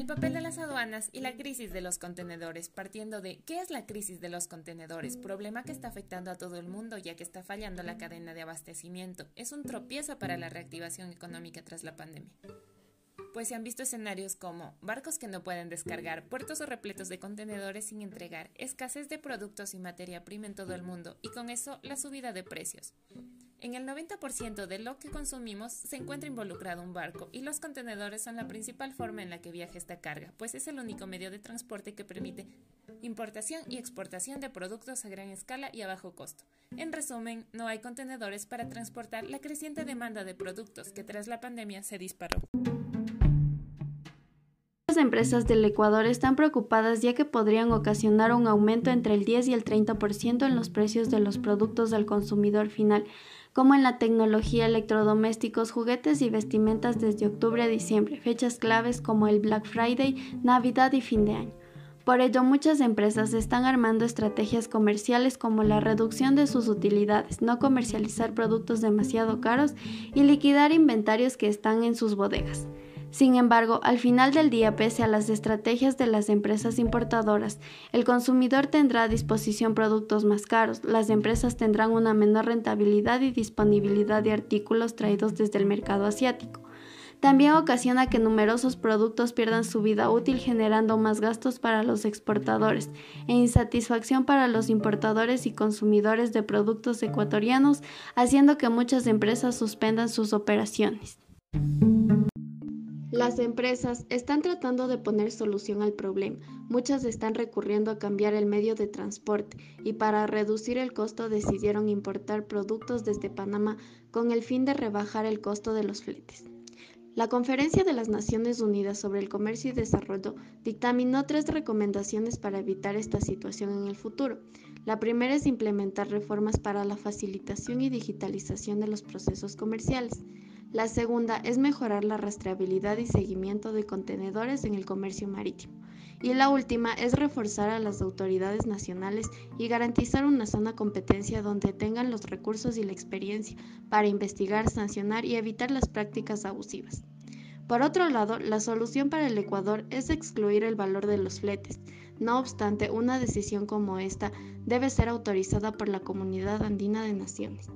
El papel de las aduanas y la crisis de los contenedores, partiendo de ¿qué es la crisis de los contenedores? Problema que está afectando a todo el mundo ya que está fallando la cadena de abastecimiento. Es un tropiezo para la reactivación económica tras la pandemia pues se han visto escenarios como barcos que no pueden descargar, puertos repletos de contenedores sin entregar, escasez de productos y materia prima en todo el mundo y con eso la subida de precios. En el 90% de lo que consumimos se encuentra involucrado un barco y los contenedores son la principal forma en la que viaja esta carga, pues es el único medio de transporte que permite importación y exportación de productos a gran escala y a bajo costo. En resumen, no hay contenedores para transportar la creciente demanda de productos que tras la pandemia se disparó. Las empresas del Ecuador están preocupadas ya que podrían ocasionar un aumento entre el 10 y el 30% en los precios de los productos al consumidor final como en la tecnología, electrodomésticos, juguetes y vestimentas desde octubre a diciembre, fechas claves como el Black Friday, Navidad y fin de año. Por ello, muchas empresas están armando estrategias comerciales como la reducción de sus utilidades, no comercializar productos demasiado caros y liquidar inventarios que están en sus bodegas. Sin embargo, al final del día, pese a las estrategias de las empresas importadoras, el consumidor tendrá a disposición productos más caros, las empresas tendrán una menor rentabilidad y disponibilidad de artículos traídos desde el mercado asiático. También ocasiona que numerosos productos pierdan su vida útil generando más gastos para los exportadores e insatisfacción para los importadores y consumidores de productos ecuatorianos, haciendo que muchas empresas suspendan sus operaciones. Las empresas están tratando de poner solución al problema. Muchas están recurriendo a cambiar el medio de transporte y para reducir el costo decidieron importar productos desde Panamá con el fin de rebajar el costo de los fletes. La Conferencia de las Naciones Unidas sobre el Comercio y Desarrollo dictaminó tres recomendaciones para evitar esta situación en el futuro. La primera es implementar reformas para la facilitación y digitalización de los procesos comerciales. La segunda es mejorar la rastreabilidad y seguimiento de contenedores en el comercio marítimo. Y la última es reforzar a las autoridades nacionales y garantizar una sana competencia donde tengan los recursos y la experiencia para investigar, sancionar y evitar las prácticas abusivas. Por otro lado, la solución para el Ecuador es excluir el valor de los fletes. No obstante, una decisión como esta debe ser autorizada por la Comunidad Andina de Naciones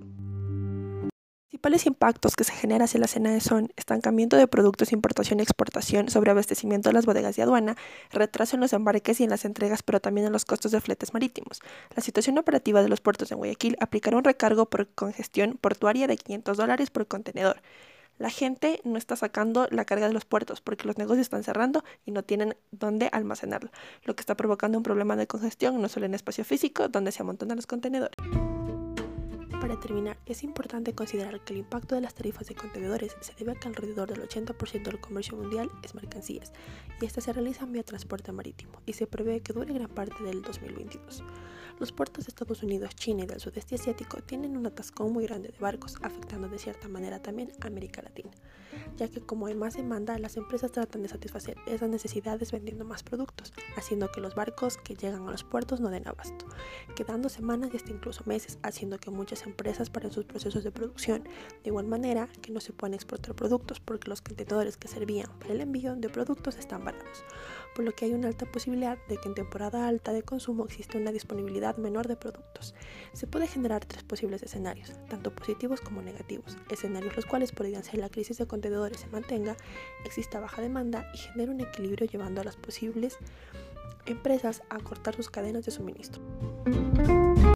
principales impactos que se generan hacia la escena son estancamiento de productos, importación y exportación, sobreabastecimiento de las bodegas de aduana, retraso en los embarques y en las entregas, pero también en los costos de fletes marítimos. La situación operativa de los puertos de Guayaquil aplicará un recargo por congestión portuaria de 500 dólares por contenedor. La gente no está sacando la carga de los puertos porque los negocios están cerrando y no tienen dónde almacenarla, lo que está provocando un problema de congestión no solo en espacio físico, donde se amontonan los contenedores para terminar, es importante considerar que el impacto de las tarifas de contenedores se debe a que alrededor del 80% del comercio mundial es mercancías y estas se realizan vía transporte marítimo y se prevé que dure gran parte del 2022. Los puertos de Estados Unidos, China y del sudeste asiático tienen un atascón muy grande de barcos, afectando de cierta manera también a América Latina, ya que como hay más demanda, las empresas tratan de satisfacer esas necesidades vendiendo más productos, haciendo que los barcos que llegan a los puertos no den abasto, quedando semanas y hasta incluso meses, haciendo que muchas empresas paren sus procesos de producción, de igual manera que no se pueden exportar productos porque los contenedores que servían para el envío de productos están varados, por lo que hay una alta posibilidad de que en temporada alta de consumo exista una disponibilidad menor de productos. Se puede generar tres posibles escenarios, tanto positivos como negativos, escenarios los cuales podrían ser la crisis de contenedores se mantenga, exista baja demanda y genere un equilibrio llevando a las posibles empresas a cortar sus cadenas de suministro.